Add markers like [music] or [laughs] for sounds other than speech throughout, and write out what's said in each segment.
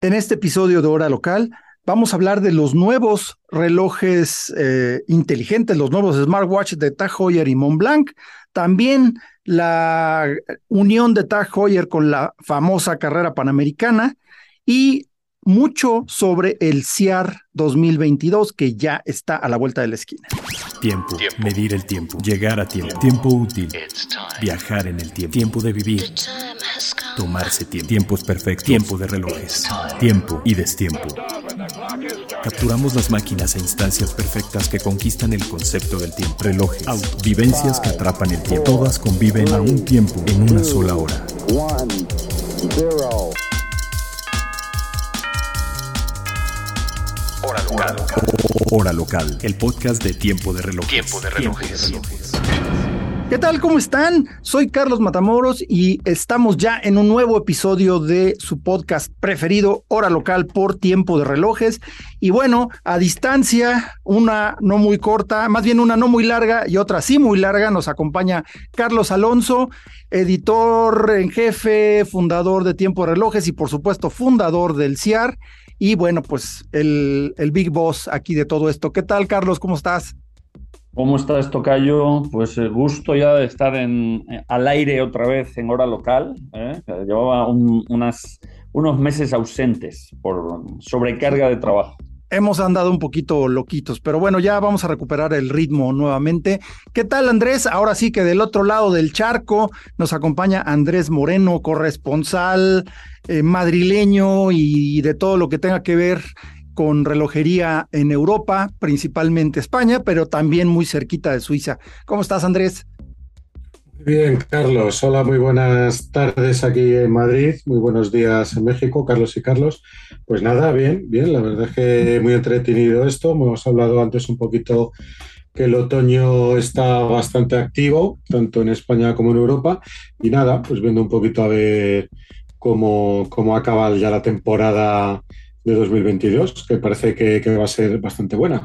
En este episodio de Hora Local vamos a hablar de los nuevos relojes eh, inteligentes, los nuevos smartwatches de Tag Heuer y Montblanc. También la unión de Tag Heuer con la famosa carrera panamericana y mucho sobre el CIAR 2022 que ya está a la vuelta de la esquina. Tiempo, medir el tiempo, llegar a tiempo, tiempo útil, viajar en el tiempo, tiempo de vivir, tomarse tiempo, tiempos perfectos, tiempo de relojes, tiempo y destiempo. Capturamos las máquinas e instancias perfectas que conquistan el concepto del tiempo. Relojes, autos, vivencias que atrapan el tiempo. Todas conviven a un tiempo en una sola hora. Hora local. Hora local. El podcast de Tiempo de Relojes. Tiempo de relojes. ¿Qué tal? ¿Cómo están? Soy Carlos Matamoros y estamos ya en un nuevo episodio de su podcast preferido, Hora Local por Tiempo de Relojes. Y bueno, a distancia, una no muy corta, más bien una no muy larga y otra sí muy larga, nos acompaña Carlos Alonso, editor en jefe, fundador de Tiempo de Relojes y por supuesto fundador del CIAR. Y bueno, pues el, el Big Boss aquí de todo esto. ¿Qué tal, Carlos? ¿Cómo estás? ¿Cómo estás, Tocayo? Pues el gusto ya de estar en, al aire otra vez en hora local. ¿eh? Llevaba unas, unos meses ausentes por sobrecarga de trabajo. Hemos andado un poquito loquitos, pero bueno, ya vamos a recuperar el ritmo nuevamente. ¿Qué tal, Andrés? Ahora sí que del otro lado del charco nos acompaña Andrés Moreno, corresponsal eh, madrileño y de todo lo que tenga que ver con relojería en Europa, principalmente España, pero también muy cerquita de Suiza. ¿Cómo estás, Andrés? Bien, Carlos. Hola, muy buenas tardes aquí en Madrid, muy buenos días en México, Carlos y Carlos. Pues nada, bien, bien, la verdad es que muy entretenido esto. Hemos hablado antes un poquito que el otoño está bastante activo, tanto en España como en Europa. Y nada, pues viendo un poquito a ver cómo, cómo acaba ya la temporada de 2022, que parece que, que va a ser bastante buena.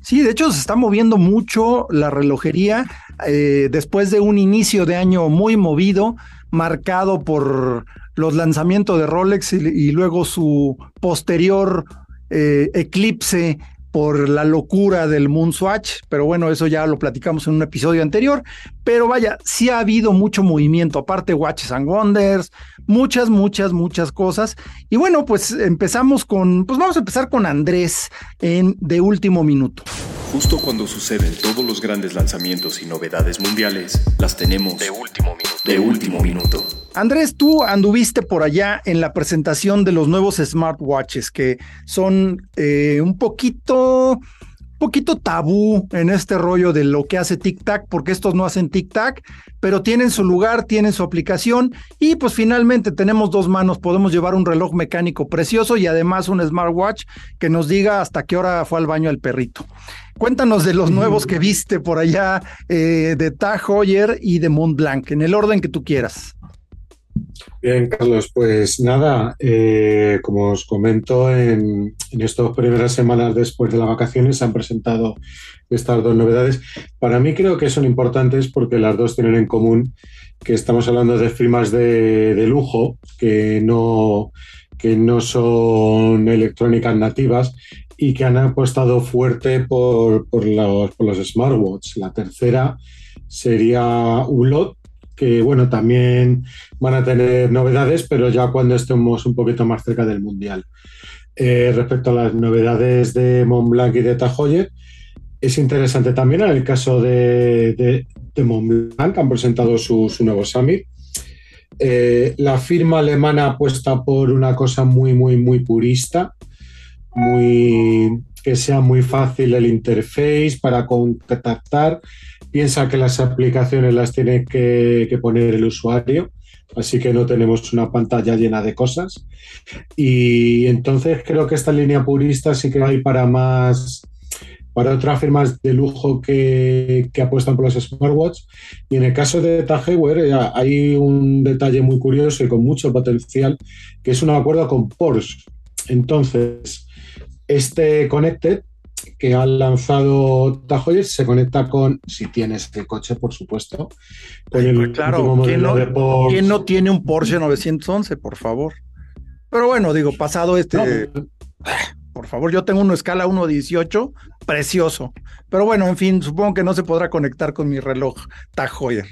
Sí, de hecho se está moviendo mucho la relojería eh, después de un inicio de año muy movido, marcado por los lanzamientos de Rolex y, luego su posterior eh, eclipse por la locura del Moonswatch, pero bueno, eso ya lo platicamos en un episodio anterior. Pero vaya, sí ha habido mucho movimiento, aparte Watches and Wonders, muchas, muchas, muchas cosas. Y bueno, pues empezamos con, pues vamos a empezar con Andrés en De Último Minuto. Justo cuando suceden todos los grandes lanzamientos y novedades mundiales, las tenemos De último minuto. de último minuto. Andrés, tú anduviste por allá en la presentación de los nuevos smartwatches que son eh, un poquito, poquito tabú en este rollo de lo que hace TicTac, porque estos no hacen TicTac, pero tienen su lugar, tienen su aplicación y pues finalmente tenemos dos manos, podemos llevar un reloj mecánico precioso y además un smartwatch que nos diga hasta qué hora fue al baño el perrito. Cuéntanos de los nuevos que viste por allá eh, de Tag Heuer y de Montblanc, en el orden que tú quieras. Bien, Carlos, pues nada, eh, como os comento, en, estas primeras semanas después de las vacaciones se han presentado estas dos novedades. Para mí creo que son importantes porque las dos tienen en común que estamos hablando de firmas de, lujo que no, que no son electrónicas nativas y que han apostado fuerte por, por los, por los smartwatches. La tercera sería Ulot, que bueno, también van a tener novedades, pero ya cuando estemos un poquito más cerca del Mundial. Eh, respecto a las novedades de Montblanc y de Tag Heuer, es interesante también en el caso de, Montblanc, han presentado su, nuevo Summit. Eh, la firma alemana apuesta por una cosa muy, muy, muy purista, muy, que sea muy fácil el interface para contactar. Piensa que las aplicaciones las tiene que poner el usuario, así que no tenemos una pantalla llena de cosas. Y entonces creo que esta línea purista sí que hay para más, para otras firmas de lujo que, que apuestan por los smartwatches. Y en el caso de eh, hay un detalle muy curioso y con mucho potencial, que es un acuerdo con Porsche. Entonces, este Connected que ha lanzado Heuer se conecta con, si tienes el coche, por supuesto, con el Pues claro, ¿quién no, de Porsche. quién no tiene un Porsche 911, por favor? Pero bueno, digo, pasado este. [sighs] Por favor, yo tengo una escala 1.18, precioso. Pero bueno, en fin, supongo que no se podrá conectar con mi reloj Tag Heuer.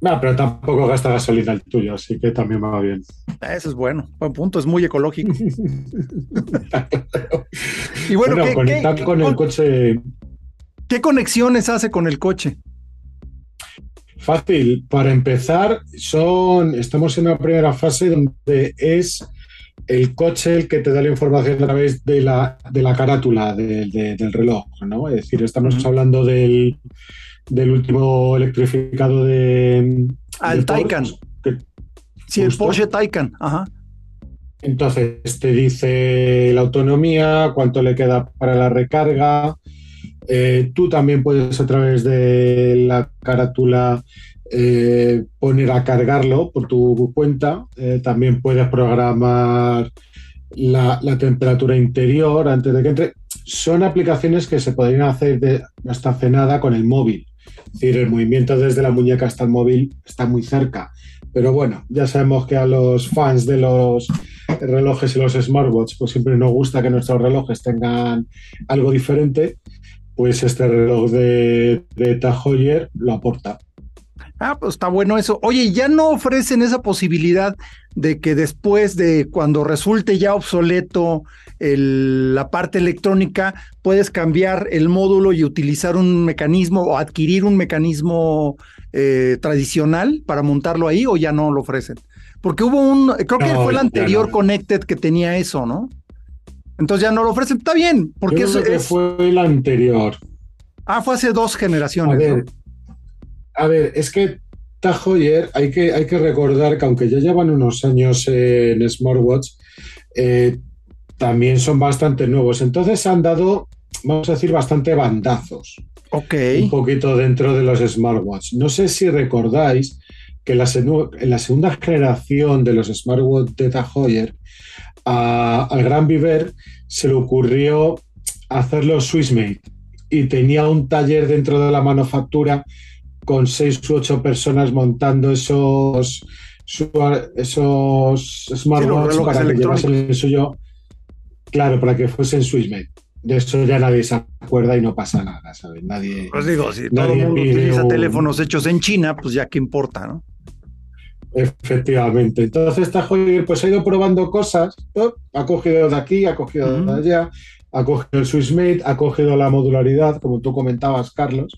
No, pero tampoco gasta gasolina el tuyo, así que también va bien. Eso es bueno, buen punto, es muy ecológico. [laughs] y bueno, conectar con el coche. ¿Qué conexiones hace con el coche? Fácil. Para empezar, son, estamos en una primera fase donde es el coche el que te da la información a través de la, de la carátula del reloj, ¿no? Es decir, estamos hablando del, del último electrificado de. Al Taycan. sí, el Porsche Taycan. Ajá. Entonces te dice la autonomía, cuánto le queda para la recarga. Eh, tú también puedes a través de la carátula eh, poner a cargarlo por tu cuenta. Eh, también puedes programar la, temperatura interior antes de que entre. Son aplicaciones que se podrían hacer hasta hace nada con el móvil. Es decir, el movimiento desde la muñeca hasta el móvil está muy cerca. Pero bueno, ya sabemos que a los fans de los relojes y los smartwatches, pues siempre nos gusta que nuestros relojes tengan algo diferente. Pues este reloj de, de Tahoyer lo aporta. Ah, pues está bueno eso. Oye, ¿ya no ofrecen esa posibilidad de que después de cuando resulte ya obsoleto la parte electrónica, puedes cambiar el módulo y utilizar un mecanismo o adquirir un mecanismo eh, tradicional para montarlo ahí o ya no lo ofrecen? Porque hubo un, creo que fue el anterior Connected que tenía eso, ¿no? Entonces ya no lo ofrecen. Está bien, porque eso fue el anterior. Ah, fue hace dos generaciones. A ver, a ver es que Tahoyer hay que, hay que recordar que aunque ya llevan unos años en Smartwatch, eh, también son bastante nuevos. Entonces han dado, vamos a decir, bastante bandazos. Ok. Un poquito dentro de los smartwatch. No sé si recordáis que en la, segunda generación de los smartwatch de Tahoyer, al Gran Viver se le ocurrió hacerlo Swissmade y tenía un taller dentro de la manufactura con seis u ocho personas montando esos, esos smartwatches para que llevasen el suyo Claro, para que fuesen Swissmade. De eso ya nadie se acuerda y no pasa nada, ¿sabes? Nadie. Pues digo, si todo el mundo utiliza teléfonos hechos en China, pues ya qué importa, ¿no? Efectivamente. Entonces esta joya pues ha ido probando cosas, ha cogido de aquí, ha cogido de allá, ha cogido el Swissmade, ha cogido la modularidad, como tú comentabas, Carlos,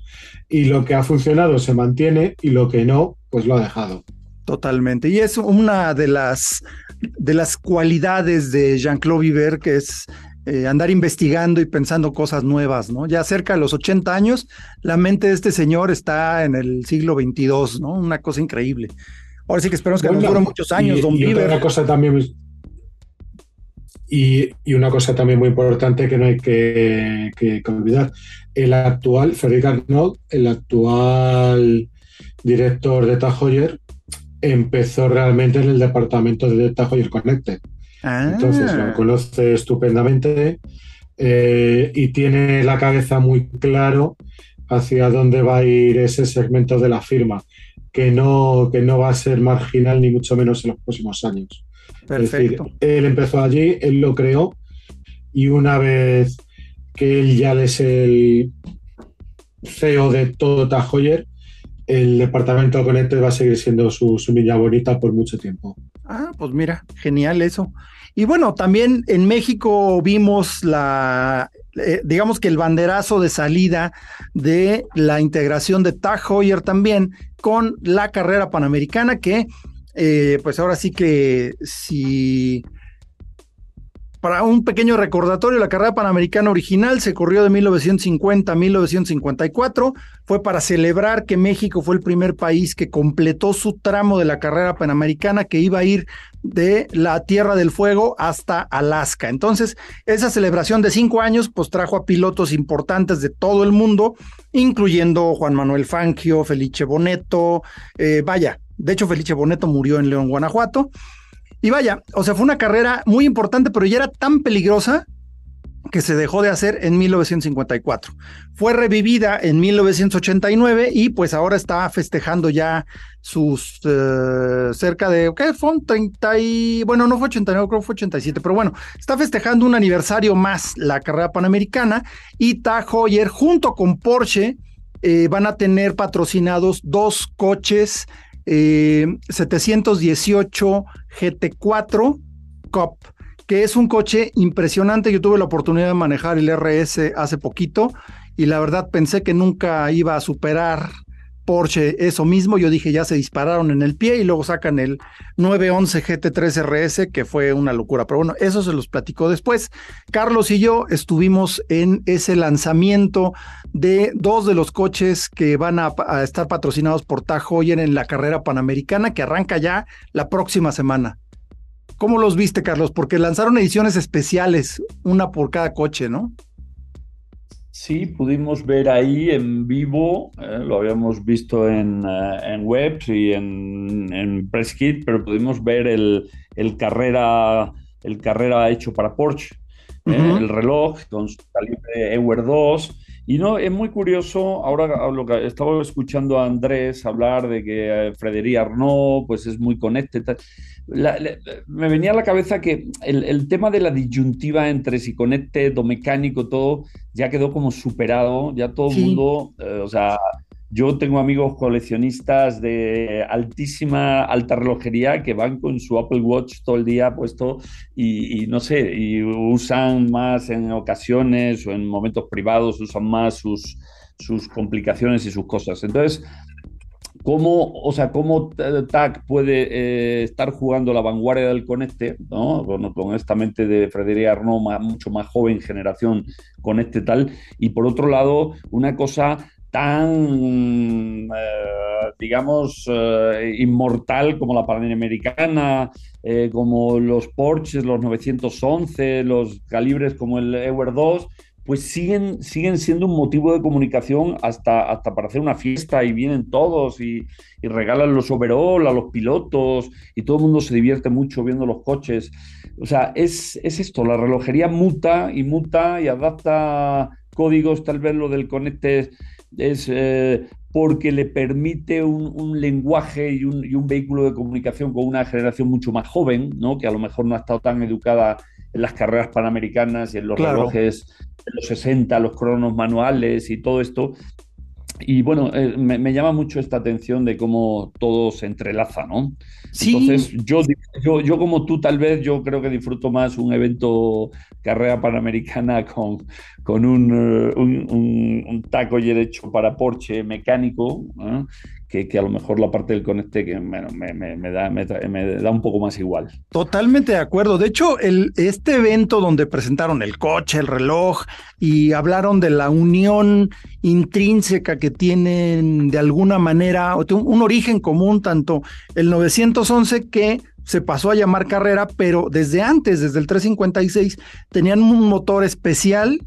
y lo que ha funcionado se mantiene y lo que no, pues lo ha dejado. Totalmente. Y es una de las, de las cualidades de Jean-Claude Viver, que es eh, andar investigando y pensando cosas nuevas, ¿no? Ya cerca de los 80 años, la mente de este señor está en el siglo XXII, ¿no? Una cosa increíble. Ahora sí que esperamos que nos dure muchos años, y, don y Una cosa también. Y, y, una cosa también muy importante que no hay que, que, olvidar. El actual, Frederick Arnold, el actual director de Tahoyer, empezó realmente en el departamento de Tajo y el Connected. Entonces lo ah. conoce estupendamente eh, y tiene la cabeza muy claro hacia dónde va a ir ese segmento de la firma, que no, que no va a ser marginal ni mucho menos en los próximos años. Perfecto. él empezó allí, él lo creó y una vez que él ya es el CEO de todo Tajoyer, el departamento Conecte va a seguir siendo su, niña bonita por mucho tiempo. Ah, pues mira, genial eso. Y bueno, también en México vimos la, eh, digamos que el banderazo de salida de la integración de Heuer también con la carrera panamericana que, eh, pues ahora sí que si para un pequeño recordatorio, la carrera panamericana original se corrió de 1950 a 1954. Fue para celebrar que México fue el primer país que completó su tramo de la carrera panamericana que iba a ir de la Tierra del Fuego hasta Alaska. Entonces, esa celebración de cinco años, pues trajo a pilotos importantes de todo el mundo, incluyendo Juan Manuel Fangio, Felice Boneto, eh, vaya, de hecho Felice Boneto murió en León, Guanajuato. Y vaya, o sea, fue una carrera muy importante, pero ya era tan peligrosa que se dejó de hacer en 1954. Fue revivida en 1989 y pues ahora está festejando ya sus eh, cerca de, ¿qué? Fue 30 y, bueno, no fue 89, creo que fue 87, pero bueno, está festejando un aniversario más la carrera panamericana y Tag Heuer junto con Porsche eh, van a tener patrocinados dos coches 718 GT4 Cup que es un coche impresionante. Yo tuve la oportunidad de manejar el RS hace poquito y la verdad pensé que nunca iba a superar Porsche eso mismo. Yo dije, ya se dispararon en el pie y luego sacan el 911 GT3 RS, que fue una locura. Pero bueno, eso se los platicó después. Carlos y yo estuvimos en ese lanzamiento de dos de los coches que van a, estar patrocinados por Tag Heuer en la carrera panamericana que arranca ya la próxima semana. ¿Cómo los viste, Carlos? Porque lanzaron ediciones especiales, una por cada coche, ¿no? Sí, pudimos ver ahí en vivo, eh, lo habíamos visto en, uh, en webs y en, en Press Kit, pero pudimos ver el, el, carrera, el carrera hecho para Porsche, uh -huh. el reloj con su calibre Ewer 2. Y no, es muy curioso, ahora lo que estaba escuchando a Andrés hablar de que eh, Frederic Arnaud pues es muy conecte. Me venía a la cabeza que el, el, tema de la disyuntiva entre si conecte, o mecánico, todo, ya quedó como superado, ya todo el sí. mundo, eh, o sea, yo tengo amigos coleccionistas de altísima, alta relojería que van con su Apple Watch todo el día puesto y, no sé, y usan más en ocasiones o en momentos privados, usan más sus, sus complicaciones y sus cosas. Entonces, cómo, o sea, cómo TAC puede eh, estar jugando la vanguardia del conecte, ¿no? Con, con esta mente de Frederic Arnaud, más, mucho más joven generación con este tal, y por otro lado, una cosa tan, eh, digamos, eh, inmortal como la Panamericana, eh, como los Porsches, los 911, los calibres como el Ewer 2, pues siguen, siguen siendo un motivo de comunicación hasta, hasta para hacer una fiesta y vienen todos y, y regalan los overall a los pilotos y todo el mundo se divierte mucho viendo los coches. O sea, es, es esto, la relojería muta y muta y adapta códigos, tal vez lo del conecte es eh, porque le permite un, un lenguaje y un, y un, vehículo de comunicación con una generación mucho más joven, ¿no? que a lo mejor no ha estado tan educada en las carreras panamericanas y en los claro. relojes de los 60, los cronos manuales y todo esto. Y bueno, eh, me, me, llama mucho esta atención de cómo todo se entrelaza, ¿no? Sí. Entonces, yo, yo, yo como tú, tal vez, yo creo que disfruto más un evento carrera panamericana [laughs] con, con un, uh, un, un, un taco hecho para Porsche mecánico, ¿eh? Que, a lo mejor la parte del conecte que bueno, me, me, me, da, me, da, un poco más igual. Totalmente de acuerdo. De hecho, el, este evento donde presentaron el coche, el reloj y hablaron de la unión intrínseca que tienen de alguna manera, un origen común, tanto el 911 que se pasó a llamar carrera, pero desde antes, desde el 356, tenían un motor especial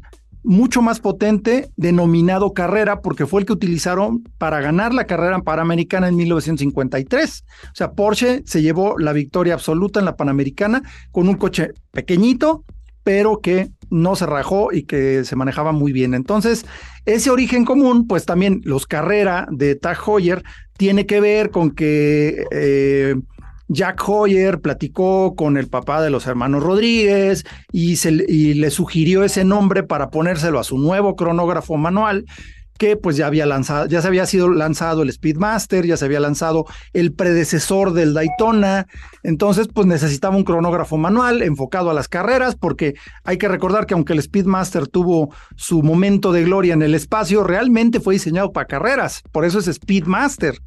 mucho más potente denominado carrera porque fue el que utilizaron para ganar la carrera panamericana en 1953. O sea, Porsche se llevó la victoria absoluta en la panamericana con un coche pequeñito, pero que no se rajó y que se manejaba muy bien. Entonces, ese origen común, pues también los carrera de Tag tiene que ver con que eh, Jack Hoyer platicó con el papá de los hermanos Rodríguez y, se, y le sugirió ese nombre para ponérselo a su nuevo cronógrafo manual que pues ya había lanzado, ya se había sido lanzado el Speedmaster, ya se había lanzado el predecesor del Daytona, entonces pues necesitaba un cronógrafo manual enfocado a las carreras, porque hay que recordar que aunque el Speedmaster tuvo su momento de gloria en el espacio, realmente fue diseñado para carreras, por eso es Speedmaster.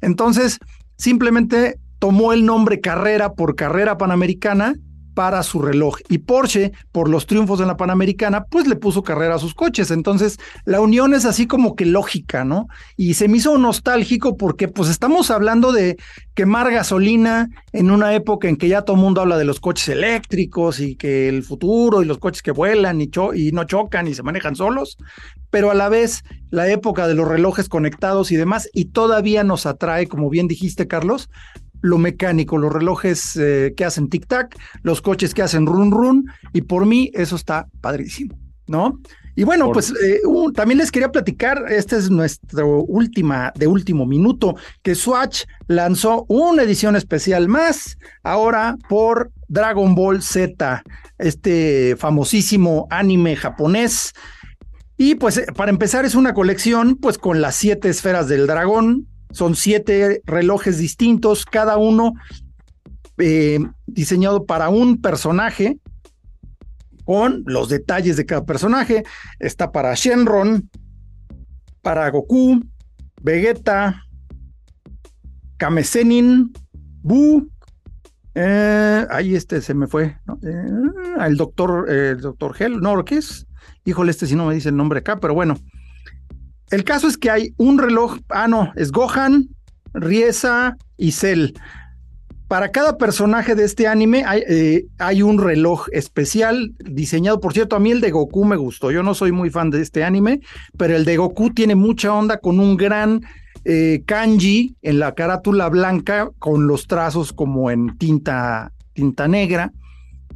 Entonces, simplemente tomó el nombre carrera por carrera panamericana para su reloj. Y Porsche por los triunfos en la Panamericana pues le puso carrera a sus coches. Entonces la unión es así como que lógica no y se me hizo nostálgico porque pues estamos hablando de quemar gasolina en una época en que ya todo el mundo habla de los coches eléctricos y que el futuro y los coches que vuelan y, y no chocan y se manejan solos pero a la vez la época de los relojes conectados y demás y todavía nos atrae como bien dijiste Carlos lo mecánico, los relojes eh, que hacen tic-tac, los coches que hacen run-run, y por mí eso está padrísimo. ¿no? Y bueno, pues eh, también les quería platicar, esta es nuestra última, de último minuto, que Swatch lanzó una edición especial más, ahora por Dragon Ball Z, este famosísimo anime japonés. Y pues eh, para empezar es una colección pues con las siete esferas del dragón, son siete relojes distintos, cada uno eh, diseñado para un personaje con los detalles de cada personaje. Está para Shenron, para Goku, Vegeta, Kamesenin, Bu. Eh, ahí este se me fue. Eh, el doctor, el doctor Hell, no, ¿qué es? Híjole, este si no me dice el nombre acá, pero bueno. El caso es que hay un reloj, ah, no, es Gohan, Riesa y Cell. Para cada personaje de este anime eh, hay, un reloj especial diseñado. Por cierto, a mí el de Goku me gustó. Yo no soy muy fan de este anime, pero el de Goku tiene mucha onda con un gran eh, kanji en la carátula blanca con los trazos como en tinta, tinta negra,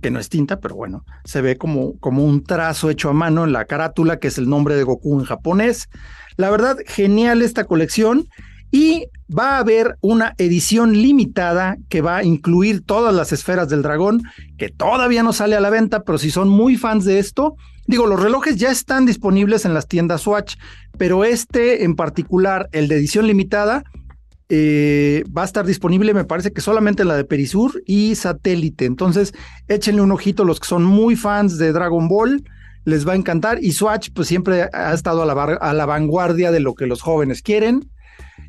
que no es tinta, pero bueno, se ve como, como un trazo hecho a mano en la carátula, que es el nombre de Goku en japonés. La verdad, genial esta colección. Y va a haber una edición limitada que va a incluir todas las esferas del dragón, que todavía no sale a la venta, pero si son muy fans de esto, digo, los relojes ya están disponibles en las tiendas Swatch, pero este en particular, el de edición limitada, eh, va a estar disponible, me parece que solamente en la de Perisur y Satélite. Entonces, échenle un ojito los que son muy fans de Dragon Ball les va a encantar. Y Swatch, pues siempre ha estado a la, vanguardia de lo que los jóvenes quieren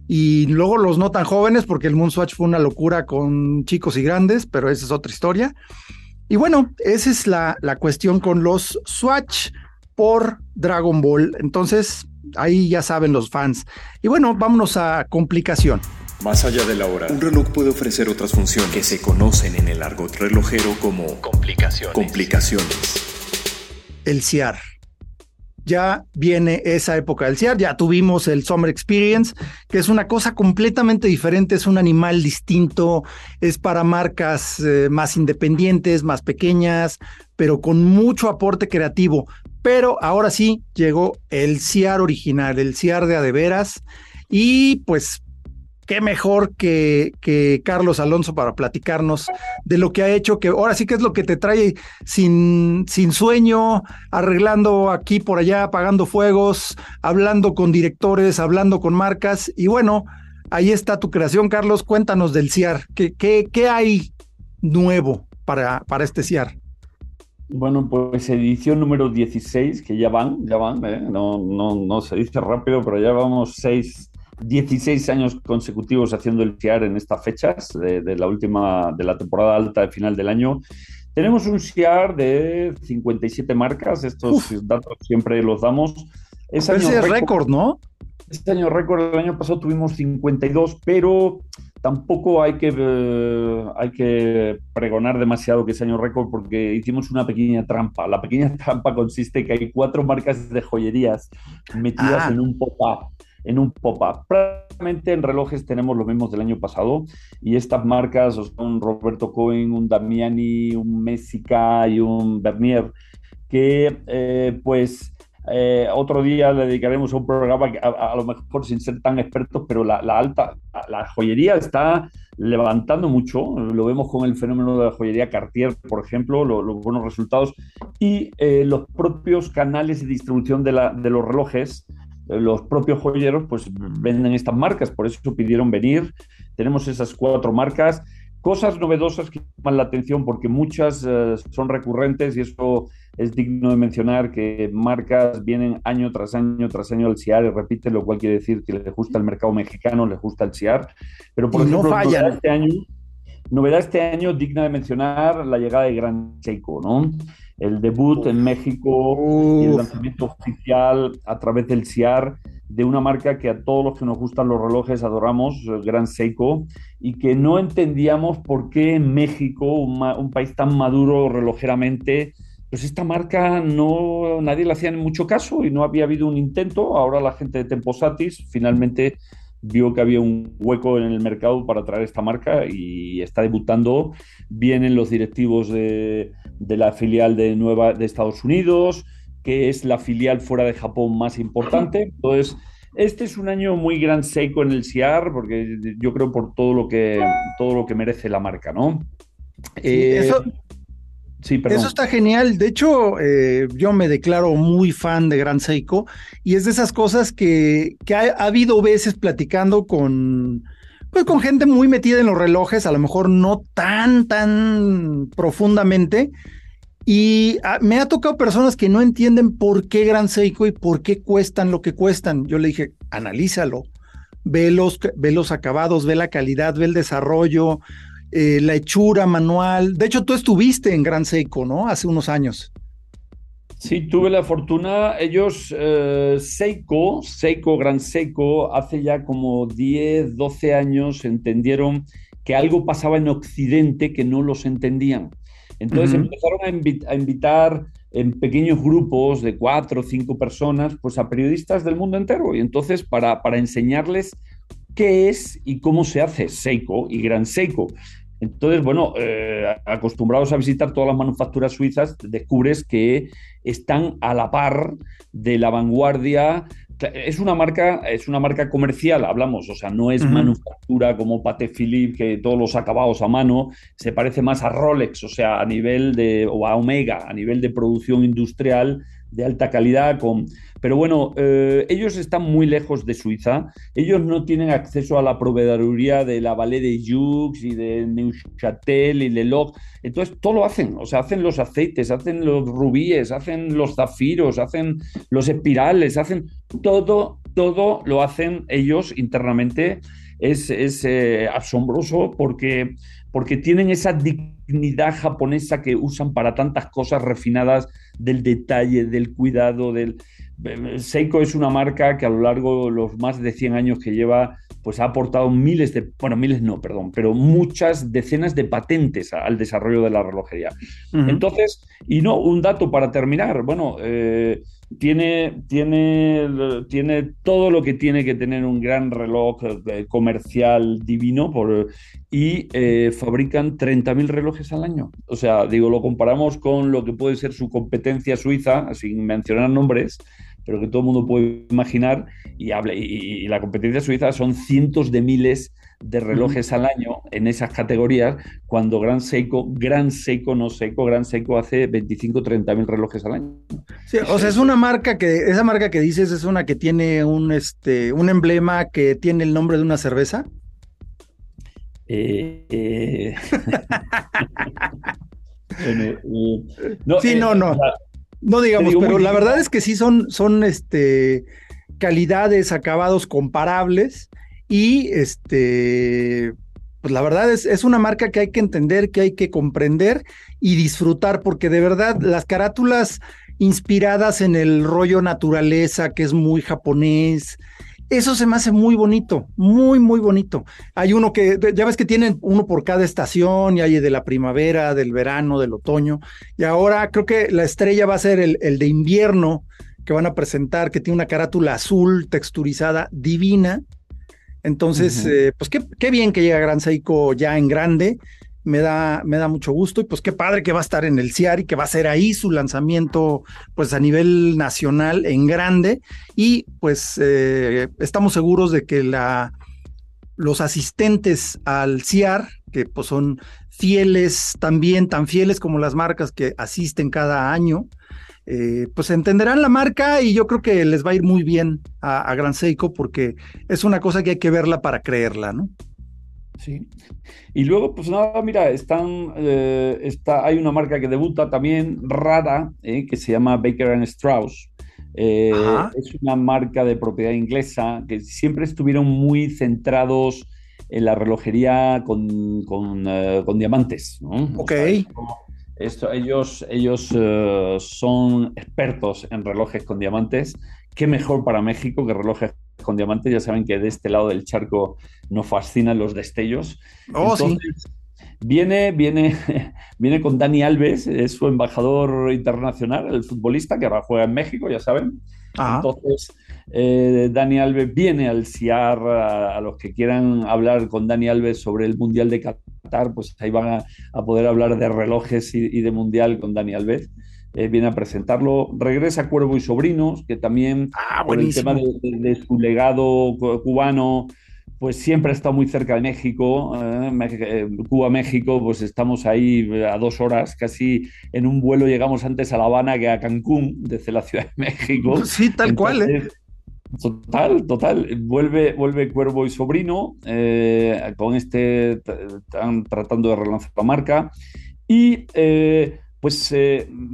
y luego los no tan jóvenes, porque el Moonswatch fue una locura con chicos y grandes, pero esa es otra historia. Y bueno, esa es la cuestión con los Swatch por Dragon Ball. Entonces, ahí ya saben los fans. Y bueno, vámonos a complicación. Más allá de la hora, un reloj puede ofrecer otras funciones que se conocen en el argot relojero como complicaciones. complicaciones. El CIAR ya viene esa época del CIAR, ya tuvimos el Summer Experience, que es una cosa completamente diferente, es un animal distinto, es para marcas eh, más independientes, más pequeñas, pero con mucho aporte creativo. Pero ahora sí llegó el CIAR original, el CIAR de Adeveras, y pues qué mejor que, que, Carlos Alonso para platicarnos de lo que ha hecho, que ahora sí que es lo que te trae sin, sin sueño, arreglando aquí por allá, apagando fuegos, hablando con directores, hablando con marcas. Y bueno, ahí está tu creación, Carlos. Cuéntanos del CIAR. ¿Qué, qué, qué hay nuevo para, para este CIAR? Bueno, pues edición número 16, que ya van, ya van, ¿eh? no, no, no se dice rápido, pero ya vamos seis 16 años consecutivos haciendo el CIAR en estas fechas de, la última, de la temporada alta de final del año. Tenemos un CIAR de 57 marcas, estos datos siempre los damos. Es Ese es récord, ¿no? Este año récord, el año pasado tuvimos 52, pero tampoco hay que, eh, hay que pregonar demasiado que es año récord porque hicimos una pequeña trampa. La pequeña [laughs] trampa consiste en que hay cuatro marcas de joyerías metidas ah. en un pop-up en un pop-up. Prácticamente en relojes tenemos los mismos del año pasado y estas marcas son Roberto Cohen, un Damiani, un Messica y un Bernier, que eh, pues eh, otro día le dedicaremos a un programa que a, lo mejor sin ser tan expertos, pero la, alta, la joyería está levantando mucho, lo vemos con el fenómeno de la joyería Cartier, por ejemplo, los buenos resultados, y eh, los propios canales de distribución de, la, de los relojes los propios joyeros pues venden estas marcas, por eso pidieron venir. Tenemos esas cuatro marcas, cosas novedosas que llaman la atención porque muchas eh, son recurrentes y eso es digno de mencionar que marcas vienen año tras año tras año al CIAR y repiten, lo cual quiere decir que les gusta el mercado mexicano, les gusta el CIAR, pero por ejemplo, no novedad este año, novedad este año digna de mencionar la llegada de Gran Seiko, ¿no? el debut en México y el lanzamiento oficial a través del CIAR de una marca que a todos los que nos gustan los relojes adoramos, Gran Seiko, y que no entendíamos por qué en México, un, país tan maduro relojeramente, pues esta marca no nadie le hacía mucho caso y no había habido un intento. Ahora la gente de Temposatis finalmente vio que había un hueco en el mercado para traer esta marca y está debutando. Vienen los directivos de, la filial de Nueva de Estados Unidos, que es la filial fuera de Japón más importante. Entonces, este es un año muy gran seco en el CIAR, porque yo creo por todo lo que, todo lo que merece la marca, ¿no? eso, Eso está genial. De hecho, eh, yo me declaro muy fan de Gran Seiko y es de esas cosas que, que ha, habido veces platicando con, pues, con gente muy metida en los relojes, a lo mejor no tan, tan profundamente. Y ah, me ha tocado personas que no entienden por qué Gran Seiko y por qué cuestan lo que cuestan. Yo le dije, analízalo, ve los, ve los acabados, ve la calidad, ve el desarrollo, eh, la hechura manual. De hecho, tú estuviste en Gran Seiko, ¿no? Hace unos años. Sí, tuve la fortuna. Ellos, eh, Seiko, Seiko, Gran Seiko, hace ya como 10, 12 años entendieron que algo pasaba en Occidente que no los entendían. Entonces empezaron a, invitar en pequeños grupos de cuatro o cinco personas, pues a periodistas del mundo entero. Y entonces para, para enseñarles qué es y cómo se hace Seiko y Gran Seiko. Entonces, bueno, eh, acostumbrados a visitar todas las manufacturas suizas, descubres que están a la par de la vanguardia. Es una marca, es una marca comercial, hablamos, o sea, no es manufactura como Pate Philippe, que todos los acabados a mano, se parece más a Rolex, o sea, a nivel de, o a Omega, a nivel de producción industrial de alta calidad, con pero bueno, eh, ellos están muy lejos de Suiza. Ellos no tienen acceso a la proveeduría de la Vallée de Joux y de Neuchâtel y Lelog. Entonces, todo lo hacen. O sea, hacen los aceites, hacen los rubíes, hacen los zafiros, hacen los espirales, hacen todo, todo lo hacen ellos internamente. Es, eh, asombroso porque, porque tienen esa dignidad japonesa que usan para tantas cosas refinadas del detalle, del cuidado, del... Seiko es una marca que a lo largo de los más de 100 años que lleva, pues ha aportado miles de, bueno, miles no, perdón, pero muchas decenas de patentes al desarrollo de la relojería. Entonces, y no, un dato para terminar, bueno, eh, tiene, tiene, tiene todo lo que tiene que tener un gran reloj eh, comercial divino por, y eh, fabrican 30.000 relojes al año. O sea, digo, lo comparamos con lo que puede ser su competencia suiza, sin mencionar nombres, pero que todo el mundo puede imaginar, y, hable, y, la competencia suiza son cientos de miles de relojes al año en esas categorías, cuando Gran Seiko, Gran Seiko, no Seiko, Gran Seiko hace 25, 30 mil relojes al año. Sí, o sea, es una marca que, esa marca que dices es una que tiene un, este, un emblema que tiene el nombre de una cerveza. Eh, eh. [laughs] no, sí, no, no. No digamos, pero la verdad es que sí son, son este, calidades, acabados comparables y este, pues la verdad es, es una marca que hay que entender, que hay que comprender y disfrutar, porque de verdad las carátulas inspiradas en el rollo naturaleza, que es muy japonés, eso se me hace muy bonito, muy, muy bonito. Hay uno que, ya ves que tienen uno por cada estación, y hay de la primavera, del verano, del otoño. Y ahora creo que la estrella va a ser el, el de invierno que van a presentar, que tiene una carátula azul texturizada divina. Entonces, eh, pues qué, qué, bien que llega Gran Seiko ya en grande. Me da, me da mucho gusto y pues qué padre que va a estar en el CIAR y que va a ser ahí su lanzamiento pues a nivel nacional en grande. Y pues eh, estamos seguros de que la, los asistentes al CIAR, que pues son fieles también, tan fieles como las marcas que asisten cada año, eh, pues entenderán la marca y yo creo que les va a ir muy bien a, a Gran Seiko porque es una cosa que hay que verla para creerla, ¿no? Sí. Y luego, pues nada, mira, están, eh, está, hay una marca que debuta también rara, eh, que se llama Baker and Strauss. Eh, es una marca de propiedad inglesa que siempre estuvieron muy centrados en la relojería con, con, diamantes. Ok. Esto, ellos ellos son expertos en relojes con diamantes. Qué mejor para México que relojes con diamantes. Ya saben que de este lado del charco nos fascinan los destellos. Oh, sí. Viene, viene, [laughs] viene con Dani Alves, es su embajador internacional, el futbolista que ahora juega en México, ya saben. Entonces, eh, Dani Alves viene al CIAR, a, los que quieran hablar con Dani Alves sobre el Mundial de Qatar, pues ahí van a, poder hablar de relojes y, y, de Mundial con Dani Alves. eh, viene a presentarlo. Regresa Cuervo y Sobrinos, que también ah, por el tema de, su legado cubano, pues siempre ha estado muy cerca de México, eh, eh, Cuba-México, pues estamos ahí a dos horas, casi en un vuelo llegamos antes a La Habana que a Cancún, desde la Ciudad de México. [laughs] Sí, tal cual, ¿eh? Total, total. Vuelve, vuelve Cuervo y Sobrino con este, están tratando de relanzar la marca. Y pues,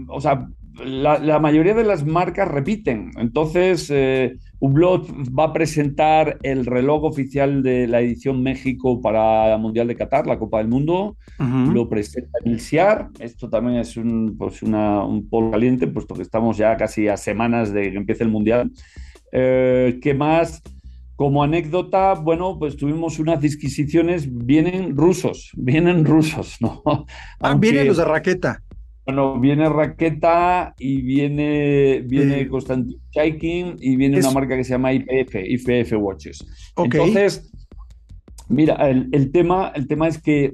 o sea, la, mayoría de las marcas repiten. Entonces, eh, Hublot va a presentar el reloj oficial de la edición México para el Mundial de Qatar, la Copa del Mundo. Lo presenta el SIAR. Esto también es un, pues un polo caliente, puesto que estamos ya casi a semanas de que empiece el Mundial. Eh, ¿Qué más? Como anécdota, bueno, pues tuvimos unas disquisiciones, vienen rusos, vienen rusos, ¿no? Ah, vienen los de raqueta. Bueno, viene Raqueta y viene, viene Constantin Chaikin y viene una marca que se llama IPF, IPF Watches. Entonces, mira, el, tema, el tema es que,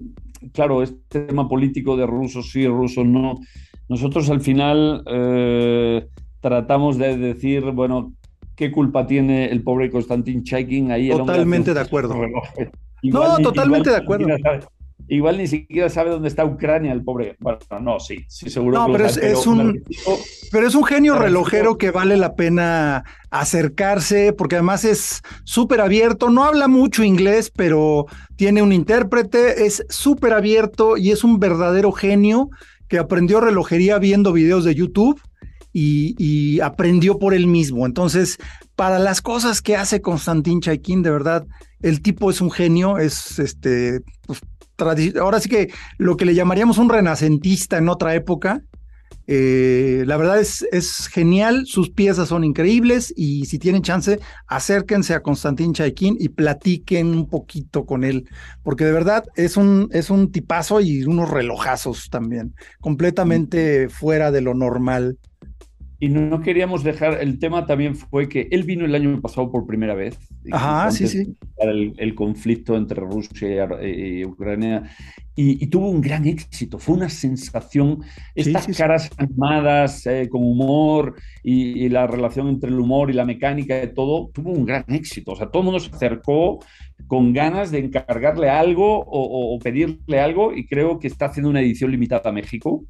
claro, este tema político de rusos sí, rusos no, nosotros al final eh, tratamos de decir, bueno, ¿qué culpa tiene el pobre Constantin Chaikin ahí? Totalmente de acuerdo. no, totalmente de acuerdo. Igual ni siquiera sabe dónde está Ucrania, el pobre. Bueno, no, sí, sí, seguro. No, pero, es, un, pero es un genio relojero que vale la pena acercarse, porque además es súper abierto, no habla mucho inglés, pero tiene un intérprete, es súper abierto y es un verdadero genio que aprendió relojería viendo videos de YouTube y, y aprendió por él mismo. Entonces, para las cosas que hace Constantin Chaikin, de verdad, el tipo es un genio, es este, pues, ahora sí que lo que le llamaríamos un renacentista en otra época. Eh, la verdad es, es genial, sus piezas son increíbles y si tienen chance, acérquense a Constantín Chaikin y platiquen un poquito con él, porque de verdad es un, es un tipazo y unos relojazos también, completamente fuera de lo normal. Y no queríamos dejar, el tema también fue que él vino el año pasado por primera vez. Ajá, sí, sí. El, el, conflicto entre Rusia y, Ucrania. Y, tuvo un gran éxito, fue una sensación, estas caras animadas, eh, con humor y, la relación entre el humor y la mecánica de todo, tuvo un gran éxito. O sea, todo el mundo se acercó con ganas de encargarle algo o, pedirle algo y creo que está haciendo una edición limitada a México,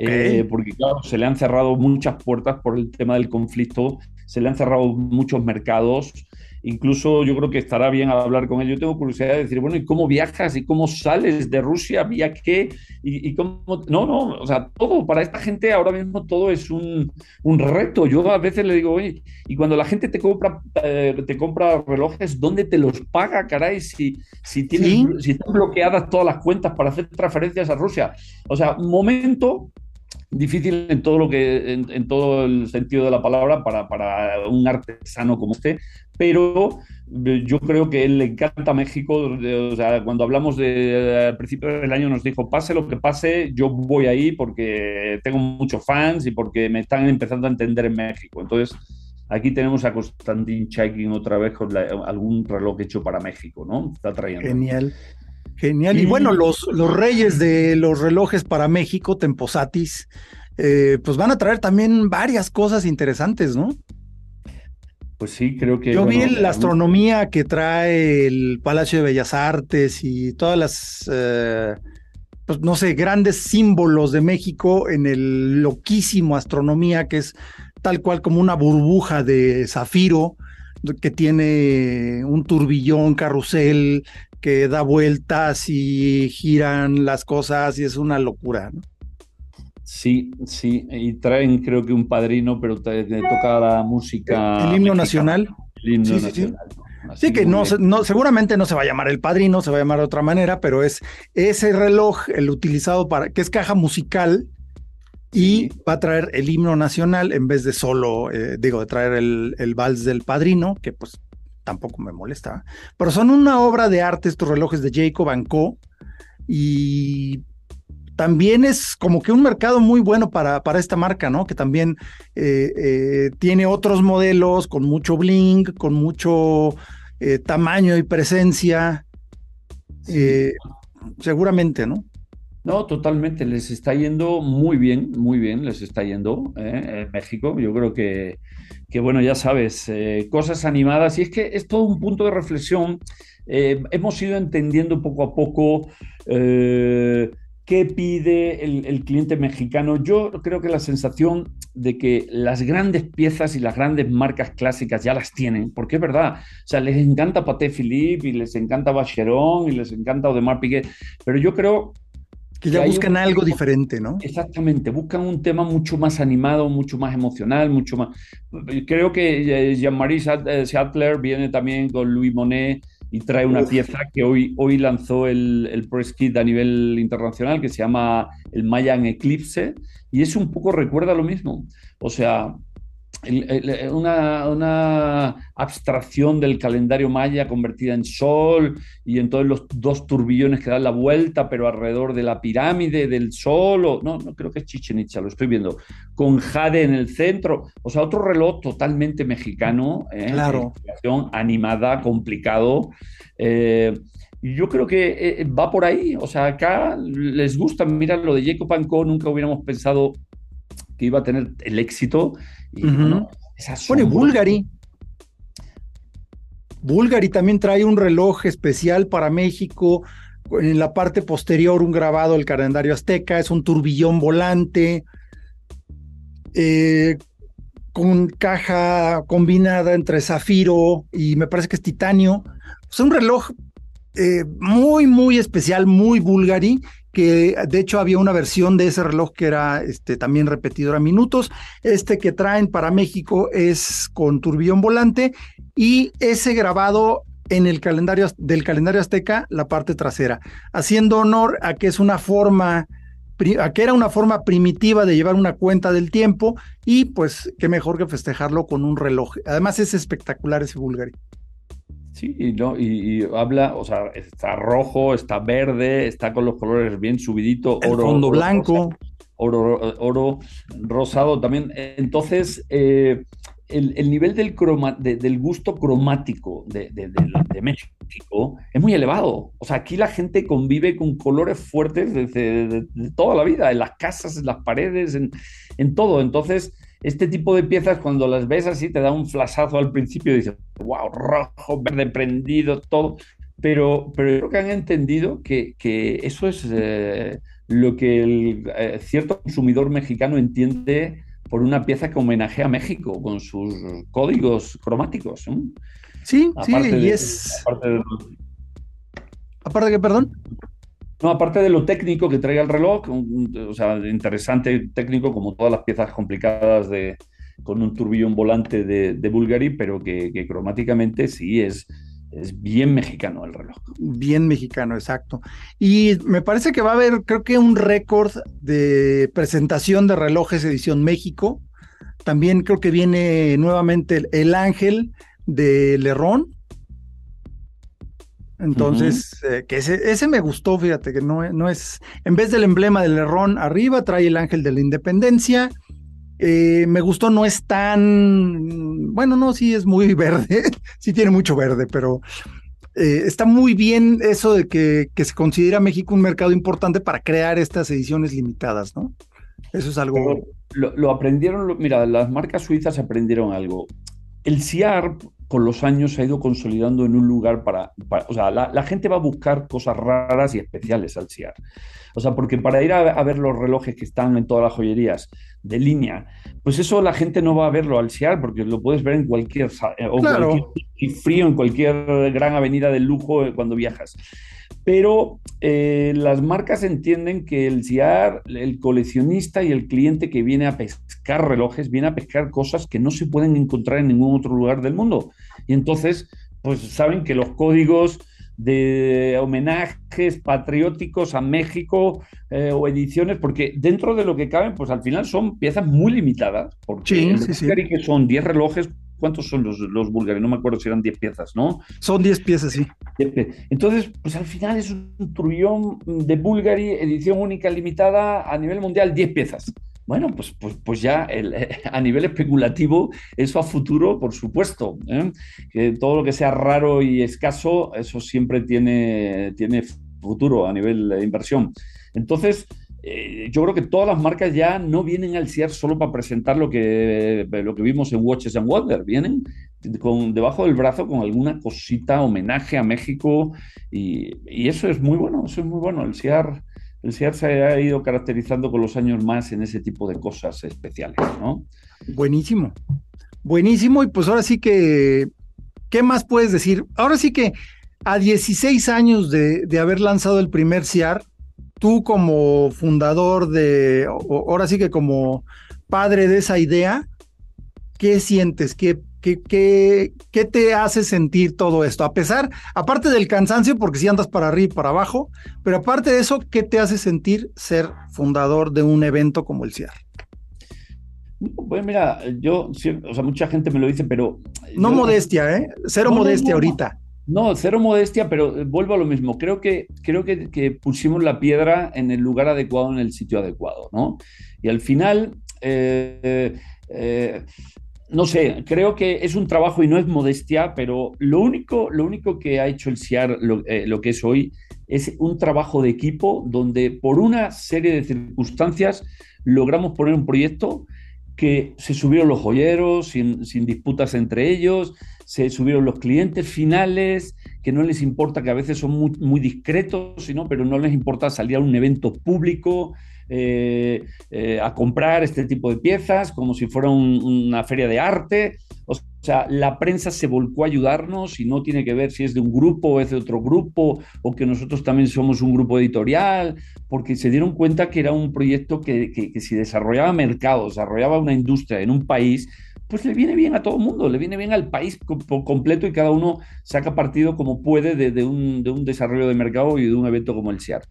eh, porque claro, se le han cerrado muchas puertas por el tema del conflicto, se le han cerrado muchos mercados Incluso yo creo que estará bien hablar con él. Yo tengo curiosidad de decir, bueno, ¿y cómo viajas? ¿Y cómo sales de Rusia? ¿Vía qué? ¿Y, cómo? No, no, o sea, todo, para esta gente ahora mismo todo es un, un reto. Yo a veces le digo, oye, y cuando la gente te compra, eh, te compra relojes, ¿dónde te los paga, caray? Si, si, tienes, si están bloqueadas todas las cuentas para hacer transferencias a Rusia. O sea, un momento difícil en todo lo que en, todo el sentido de la palabra para, para, un artesano como usted, pero eh, yo creo que él le encanta México. O sea, cuando hablamos de al principio del año nos dijo, pase lo que pase, yo voy ahí porque tengo muchos fans y porque me están empezando a entender en México. Entonces, aquí tenemos a Constantin Chaikin otra vez con algún reloj hecho para México, ¿no? Está trayendo. Genial. Genial. Y, bueno, los, los reyes de los relojes para México, Temposatis, eh, pues van a traer también varias cosas interesantes, ¿no? Pues sí, creo que. Yo vi la astronomía que trae el Palacio de Bellas Artes y todas las, eh, pues no sé, grandes símbolos de México en el loquísimo astronomía, que es tal cual como una burbuja de zafiro que tiene un turbillón carrusel que da vueltas y giran las cosas y es una locura, ¿no? Sí, sí, y traen creo que un padrino, pero te, toca la música. El, himno nacional. El himno nacional. Sí, que no, no, seguramente no se va a llamar el padrino, se va a llamar de otra manera, pero es ese reloj, el utilizado para, que es caja musical, y va a traer el himno nacional en vez de solo, eh, digo, de traer el, el, vals del padrino, que pues tampoco me molesta. Pero son una obra de arte estos relojes de Jacob Co. Y también es como que un mercado muy bueno para, para esta marca, ¿no? Que también eh, eh, tiene otros modelos con mucho bling, con mucho eh, tamaño y presencia. seguramente, ¿no? No, totalmente, les está yendo muy bien, muy bien, les está yendo en México. Yo creo que, que bueno, ya sabes, eh, cosas animadas, y es que es todo un punto de reflexión. Eh, hemos ido entendiendo poco a poco qué pide el, cliente mexicano. Yo creo que la sensación de que las grandes piezas y las grandes marcas clásicas ya las tienen, porque es verdad, o sea, les encanta Paté Philippe y les encanta Bacheron y les encanta Audemars Piguet, pero yo creo que ya buscan algo diferente, ¿no? Exactamente, buscan un tema mucho más animado, mucho más emocional, mucho más... Creo que eh, Jean-Marie Sattler viene también con Louis Monet y trae una pieza que hoy, hoy lanzó el, el Press Kit a nivel internacional que se llama el Mayan Eclipse y es un poco recuerda lo mismo. O sea, una, una, abstracción del calendario maya convertida en sol y en todos los dos turbillones que dan la vuelta, pero alrededor de la pirámide del sol, o, no, no creo que es Chichen Itza, lo estoy viendo, con jade en el centro, o sea, otro reloj totalmente mexicano, ¿eh? claro. animada, complicado. Eh, yo creo que eh, va por ahí, o sea, acá les gusta, mira lo de Jacob Co, nunca hubiéramos pensado que iba a tener el éxito y, bueno, Bulgari. Bulgari también trae un reloj especial para México. En la parte posterior, un grabado del calendario azteca, es un turbillón volante. Eh, con caja combinada entre zafiro y me parece que es titanio. Es un reloj eh, muy, muy especial, muy Bulgari, que de hecho había una versión de ese reloj que era este, también repetidora minutos. Este que traen para México es con turbillón volante y ese grabado en el calendario del calendario azteca, la parte trasera, haciendo honor a que es una forma a que era una forma primitiva de llevar una cuenta del tiempo y pues qué mejor que festejarlo con un reloj. Además es espectacular ese Bulgari. Sí, y, no, y, habla, o sea, está rojo, está verde, está con los colores bien subidito, oro. fondo blanco. oro, oro, rosado también. Entonces, eh, el, nivel del, croma, del gusto cromático de, México es muy elevado. O sea, aquí la gente convive con colores fuertes desde de, toda la vida, en las casas, en las paredes, en, en todo. Entonces, este tipo de piezas, cuando las ves así, te da un flashazo al principio y dices, wow, rojo, verde prendido, todo. Pero, pero creo que han entendido que, que eso es eh, lo que el eh, cierto consumidor mexicano entiende por una pieza que homenajea a México con sus códigos cromáticos. Sí, sí, y es. Aparte de, aparte de que, perdón. No, aparte de lo técnico que trae el reloj, o sea, interesante técnico como todas las piezas complicadas de, con un turbillón volante de, de Bulgari, pero que, cromáticamente sí es, es bien mexicano el reloj. Bien mexicano, exacto. Y me parece que va a haber, creo que un récord de presentación de relojes edición México. También creo que viene nuevamente el, el Ángel de Lerrón, entonces, eh, que ese, ese, me gustó, fíjate, que no, no es, en vez del emblema del Lerrón arriba, trae el ángel de la independencia. Eh, me gustó, no es tan, bueno, no, sí es muy [laughs] verde, sí tiene mucho verde, pero eh, está muy bien eso de que, que, se considera México un mercado importante para crear estas ediciones limitadas, ¿no? Eso es algo... Lo, lo aprendieron, mira, las marcas suizas aprendieron algo. El CIAR con los años se ha ido consolidando en un lugar para, o sea, la, gente va a buscar cosas raras y especiales al CIAR. O sea, porque para ir a, ver los relojes que están en todas las joyerías de línea, pues eso la gente no va a verlo al CIAR porque lo puedes ver en cualquier, eh, o cualquier frío, en cualquier gran avenida de lujo eh, cuando viajas pero eh, las marcas entienden que el CIAR, el coleccionista y el cliente que viene a pescar relojes, viene a pescar cosas que no se pueden encontrar en ningún otro lugar del mundo. Y entonces, pues saben que los códigos de homenajes patrióticos a México eh, o ediciones, porque dentro de lo que caben, pues al final son piezas muy limitadas, porque sí, sí, que son 10 relojes ¿Cuántos son los, los búlgaros? No me acuerdo si eran 10 piezas, ¿no? Son 10 piezas, sí. Entonces, pues al final es un turbillón de Bulgari, edición única limitada a nivel mundial, 10 piezas. Bueno, pues, pues, pues ya [laughs] a nivel especulativo, eso a futuro, por supuesto. ¿eh? Que todo lo que sea raro y escaso, eso siempre tiene, tiene futuro a nivel de inversión. Entonces, eh, yo creo que todas las marcas ya no vienen al CIAR solo para presentar lo que, lo que vimos en Watches and Wonder, vienen con, debajo del brazo con alguna cosita, homenaje a México, y, y eso es muy bueno, eso es muy bueno. El CIAR, el CIAR se ha ido caracterizando con los años más en ese tipo de cosas especiales, ¿no? Buenísimo, buenísimo, y pues ahora sí que, ¿qué más puedes decir? Ahora sí que a 16 años de, de haber lanzado el primer CIAR, tú como fundador de, ahora sí que como padre de esa idea, ¿qué sientes? ¿Qué, qué, qué, te hace sentir todo esto? A pesar, aparte del cansancio, porque si andas para arriba y para abajo, pero aparte de eso, ¿qué te hace sentir ser fundador de un evento como el CIAR? Pues mira, yo, o sea, mucha gente me lo dice, pero... No modestia, ¿eh? Cero modestia ahorita. No, cero modestia, pero eh, vuelvo a lo mismo. Creo que, creo que, pusimos la piedra en el lugar adecuado, en el sitio adecuado, ¿no? Y al final, eh, eh, no sé, creo que es un trabajo y no es modestia, pero lo único, lo único que ha hecho el CIAR, lo, que es hoy, es un trabajo de equipo donde por una serie de circunstancias logramos poner un proyecto que se subieron los joyeros sin disputas entre ellos, se subieron los clientes finales, que no les importa, que a veces son muy, discretos, sino, pero no les importa salir a un evento público eh, eh, a comprar este tipo de piezas, como si fuera una feria de arte. O sea, la prensa se volcó a ayudarnos y no tiene que ver si es de un grupo o es de otro grupo o que nosotros también somos un grupo editorial, porque se dieron cuenta que era un proyecto que, que si desarrollaba mercados, desarrollaba una industria en un país, pues le viene bien a todo el mundo, le viene bien al país completo y cada uno saca partido como puede de, un, desarrollo de mercado y de un evento como el SIAR.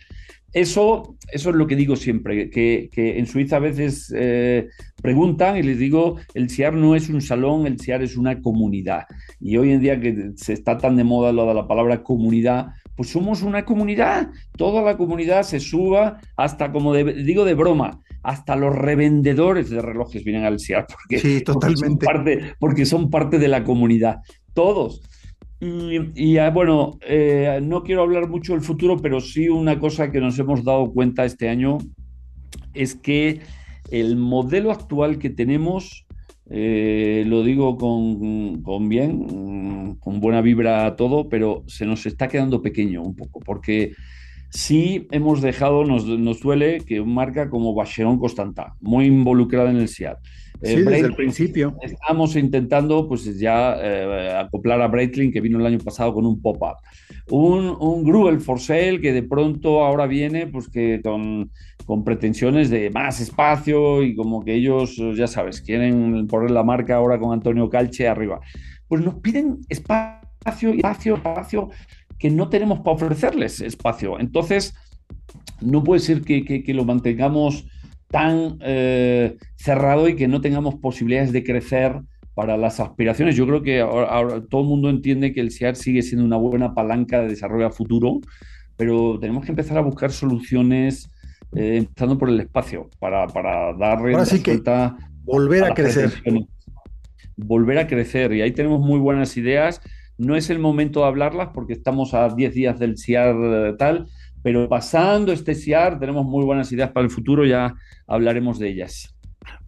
Eso, eso es lo que digo siempre, que, en Suiza a veces eh, preguntan y les digo, el SIAR no es un salón, el SIAR es una comunidad. Y hoy en día que se está tan de moda lo de la palabra comunidad, pues somos una comunidad, toda la comunidad se suba hasta, como digo de broma, hasta los revendedores de relojes vienen al SIAR porque, sí, [laughs] totalmente. Porque, son parte, de la comunidad, todos. Y, ah, bueno, eh, no quiero hablar mucho del futuro, pero sí una cosa que nos hemos dado cuenta este año es que el modelo actual que tenemos, eh, lo digo con, con, bien, con buena vibra todo, pero se nos está quedando pequeño un poco, porque sí hemos dejado, nos, nos duele que marca como Vacheron Constanta, muy involucrada en el SIAD. Eh, sí, desde el principio. Estamos intentando pues ya eh, acoplar a Breitling, que vino el año pasado con un pop-up. Un, un Gruel for Sale, que de pronto ahora viene pues que con, con pretensiones de más espacio y como que ellos, ya sabes, quieren poner la marca ahora con Antonio Calche arriba. Pues nos piden espacio, espacio, espacio que no tenemos para ofrecerles espacio. Entonces, no puede ser que, lo mantengamos tan eh, cerrado y que no tengamos posibilidades de crecer para las aspiraciones. Yo creo que ahora, todo el mundo entiende que el CIAR sigue siendo una buena palanca de desarrollo a futuro, pero tenemos que empezar a buscar soluciones, eh, empezando por el espacio, para, para darle Ahora sí que volver a crecer. Volver a crecer. Y ahí tenemos muy buenas ideas no es el momento de hablarlas porque estamos a 10 días del CIAR eh, tal, pero pasando este CIAR tenemos muy buenas ideas para el futuro, ya hablaremos de ellas.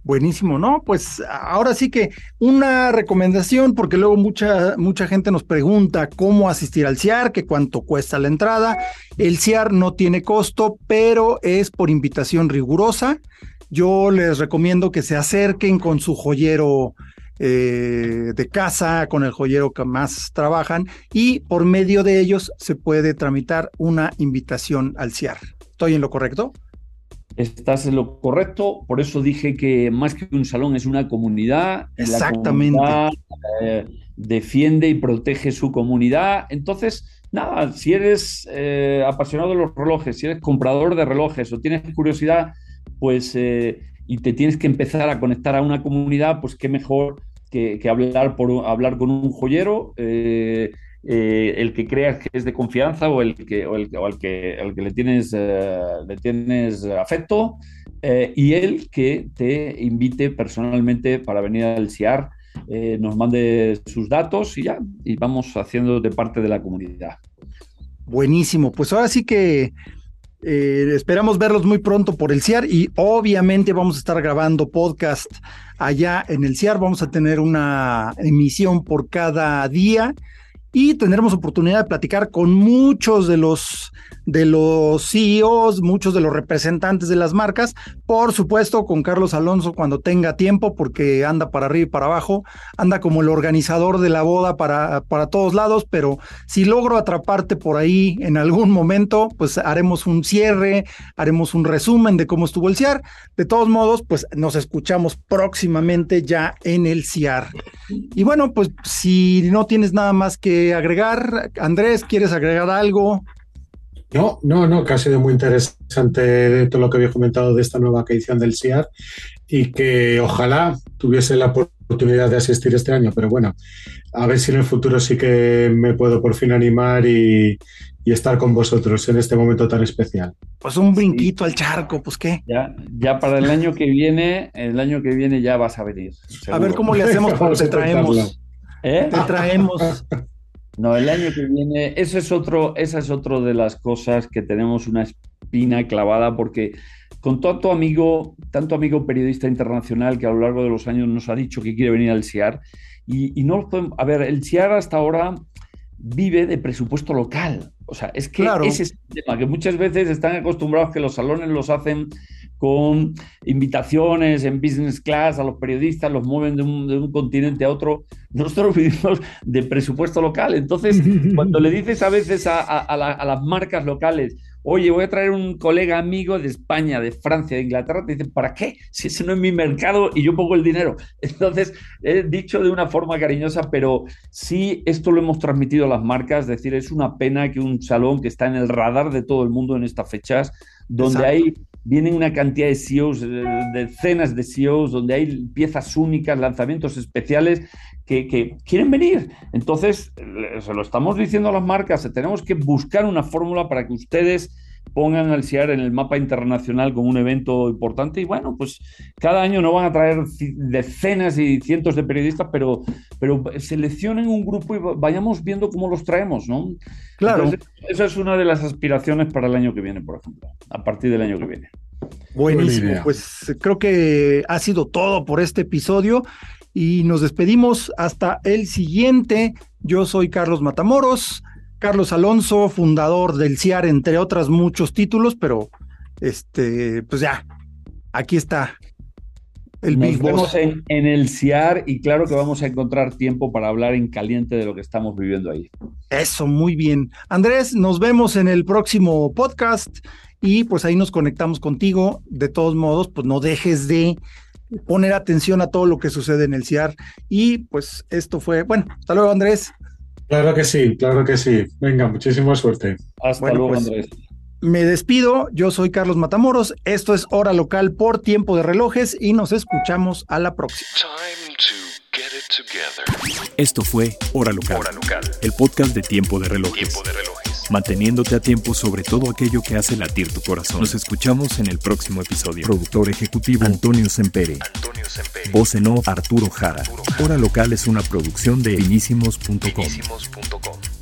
Buenísimo, ¿no? Pues ahora sí que una recomendación, porque luego mucha, mucha gente nos pregunta cómo asistir al CIAR, que cuánto cuesta la entrada. El CIAR no tiene costo, pero es por invitación rigurosa. Yo les recomiendo que se acerquen con su joyero eh, de casa, con el joyero que más trabajan, y por medio de ellos se puede tramitar una invitación al CIAR. ¿Estoy en lo correcto? Estás en lo correcto, por eso dije que más que un salón es una comunidad. Exactamente. Eh, defiende y protege su comunidad. Entonces, nada, si eres eh, apasionado de los relojes, si eres comprador de relojes o tienes curiosidad, pues y te tienes que empezar a conectar a una comunidad, pues qué mejor que, hablar, por, hablar con un joyero, eh, eh, el que creas que es de confianza o el que, o el, que, el que le, tienes, eh, le tienes afecto, y él que te invite personalmente para venir al CIAR, nos mande sus datos y ya, y vamos haciendo de parte de la comunidad. Buenísimo, pues ahora sí que Eh, esperamos verlos muy pronto por el CIAR y obviamente vamos a estar grabando podcast allá en el CIAR. Vamos a tener una emisión por cada día y tendremos oportunidad de platicar con muchos de los de los CEOs, muchos de los representantes de las marcas, por supuesto con Carlos Alonso cuando tenga tiempo, porque anda para arriba y para abajo, anda como el organizador de la boda para, para todos lados, pero si logro atraparte por ahí en algún momento, pues haremos un cierre, haremos un resumen de cómo estuvo el CIAR. De todos modos, pues nos escuchamos próximamente ya en el CIAR. Y bueno, pues si no tienes nada más que agregar, Andrés, ¿quieres agregar algo? No, no, no, que ha sido muy interesante todo lo que había comentado de esta nueva edición del CIAR y que ojalá tuviese la oportunidad de asistir este año, pero bueno, a ver si en el futuro sí que me puedo por fin animar y, estar con vosotros en este momento tan especial. Pues un brinquito al charco, pues qué. Ya, ya para el año que viene, el año que viene ya vas a venir. A ver cómo le hacemos [laughs] cuando te traemos. ¿Eh? Te traemos. [laughs] No, el año que viene, eso es otro, esa es otra de las cosas que tenemos una espina clavada porque con tanto amigo, tanto amigo periodista internacional que a lo largo de los años nos ha dicho que quiere venir al CIAR y, no podemos, a ver, el CIAR hasta ahora vive de presupuesto local. O sea, es que ese es el tema, que muchas veces están acostumbrados que los salones los hacen con invitaciones en business class a los periodistas, los mueven de un, continente a otro. Nosotros [laughs] vivimos de presupuesto local. Entonces, cuando le dices a veces a, las marcas locales, oye, voy a traer un colega amigo de España, de Francia, de Inglaterra, te dicen, ¿para qué? Si ese no es mi mercado y yo pongo el dinero. [laughs] Entonces, he dicho de una forma cariñosa, pero sí, esto lo hemos transmitido a las marcas, es decir, es una pena que un salón que está en el radar de todo el mundo en estas fechas, donde hay vienen una cantidad de CEOs, decenas de CEOs, donde hay piezas únicas, lanzamientos especiales que, quieren venir. Entonces, se lo estamos diciendo a las marcas, tenemos que buscar una fórmula para que ustedes pongan al CIAR en el mapa internacional como un evento importante y bueno, pues cada año no van a traer decenas y cientos de periodistas, pero, pero seleccionen un grupo y vayamos viendo cómo los traemos, ¿no? Claro. esa es una de las aspiraciones para el año que viene, por ejemplo, a partir del año que viene. Buenísimo, pues creo que ha sido todo por este episodio y nos despedimos hasta el siguiente. Yo soy Carlos Matamoros. Carlos Alonso, fundador del CIAR, entre otros muchos títulos, pero este, pues ya, aquí está el Nos vemos en, el CIAR y claro que vamos a encontrar tiempo para hablar en caliente de lo que estamos viviendo ahí. Eso, muy bien. Andrés, nos vemos en el próximo podcast y pues ahí nos conectamos contigo. De todos modos, pues no dejes de poner atención a todo lo que sucede en el CIAR. Y pues esto fue, bueno, hasta luego Andrés. Claro que sí, claro que sí. Venga, muchísima suerte. Hasta luego, pues, Andrés. Me despido, yo soy Carlos Matamoros, esto es Hora Local por Tiempo de Relojes y nos escuchamos a la próxima. Esto fue Hora Local, Hora Local, el podcast de Tiempo de Relojes. Tiempo de Relojes. Manteniéndote a tiempo sobre todo aquello que hace latir tu corazón. Nos escuchamos en el próximo episodio. Productor ejecutivo Antonio Sempere. Antonio Sempere. Voz en off Arturo Jara. Hora Local es una producción de finísimos.com.